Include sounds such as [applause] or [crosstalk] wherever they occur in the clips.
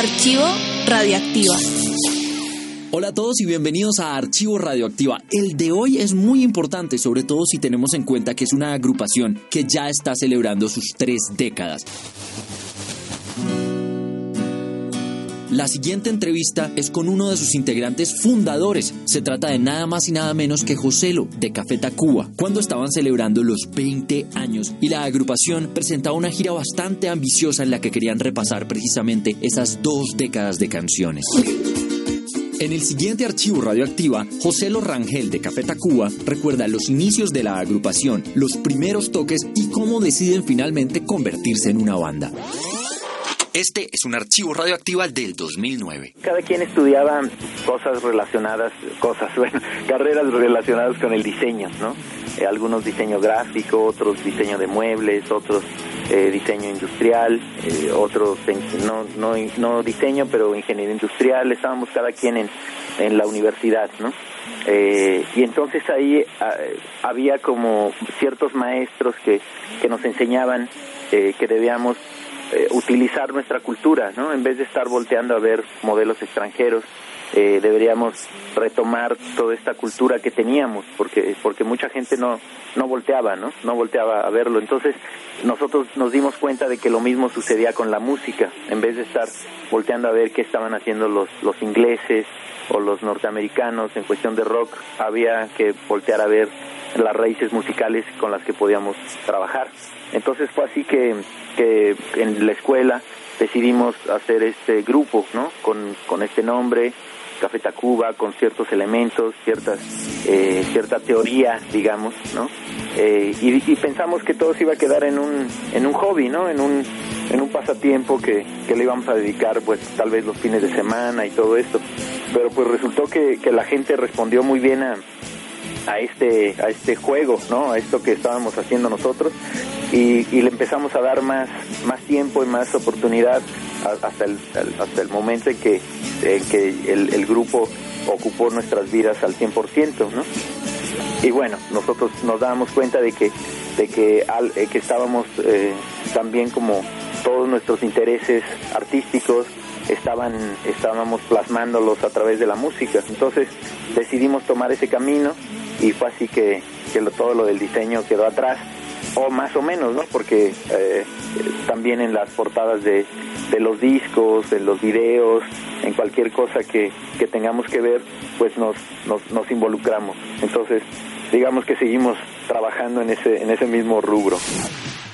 Archivo Radioactiva. Hola a todos y bienvenidos a Archivo Radioactiva. El de hoy es muy importante, sobre todo si tenemos en cuenta que es una agrupación que ya está celebrando sus tres décadas. La siguiente entrevista es con uno de sus integrantes fundadores. Se trata de nada más y nada menos que Joselo, de Café Tacuba, cuando estaban celebrando los 20 años y la agrupación presentaba una gira bastante ambiciosa en la que querían repasar precisamente esas dos décadas de canciones. En el siguiente archivo radioactiva, José Rangel de Café Tacuba recuerda los inicios de la agrupación, los primeros toques y cómo deciden finalmente convertirse en una banda. Este es un archivo radioactiva del 2009. Cada quien estudiaba cosas relacionadas, cosas, [laughs] carreras relacionadas con el diseño, ¿no? Eh, algunos diseño gráfico, otros diseño de muebles, otros eh, diseño industrial, eh, otros no, no, no diseño, pero ingeniería industrial. Estábamos cada quien en, en la universidad, ¿no? y entonces ahí ah, había como ciertos maestros que, que nos enseñaban que debíamos eh, utilizar nuestra cultura, ¿no? En vez de estar volteando a ver modelos extranjeros, eh, deberíamos retomar toda esta cultura que teníamos, porque porque mucha gente no no volteaba, ¿no? No volteaba a verlo. Entonces nosotros nos dimos cuenta de que lo mismo sucedía con la música, en vez de estar volteando a ver qué estaban haciendo los los ingleses o los norteamericanos en cuestión de rock, había que voltear a ver las raíces musicales con las que podíamos trabajar. Entonces fue así que, que en la escuela decidimos hacer este grupo, ¿no? Con, con este nombre, Café Tacuba, con ciertos elementos, ciertas, eh, cierta teoría, digamos, ¿no? Eh, y, pensamos que todo se iba a quedar en un, en un hobby, ¿no? En un, en un pasatiempo que, que le íbamos a dedicar, pues, tal vez los fines de semana y todo esto. Pero pues resultó que, que la gente respondió muy bien a, a este a este juego no a esto que estábamos haciendo nosotros. Y, le empezamos a dar más más tiempo y más oportunidad hasta el hasta el momento en que que el, grupo ocupó nuestras vidas al 100% no y bueno nosotros nos dábamos cuenta de que de que al, eh, que estábamos eh, también como todos nuestros intereses artísticos estaban estábamos plasmándolos a través de la música entonces decidimos tomar ese camino y fue así que, que todo lo del diseño quedó atrás o más o menos, ¿no? Porque eh, también en las portadas de, de, los discos, en los videos, en cualquier cosa que, que tengamos que ver, pues nos, nos, nos, involucramos. Entonces, digamos que seguimos trabajando en ese, en ese mismo rubro.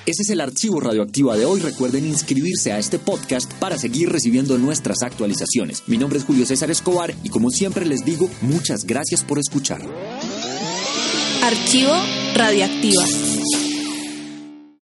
Ese es el archivo radioactivo de hoy. Recuerden inscribirse a este podcast para seguir recibiendo nuestras actualizaciones. Mi nombre es Julio César Escobar y como siempre les digo, muchas gracias por escuchar. Archivo Radioactiva.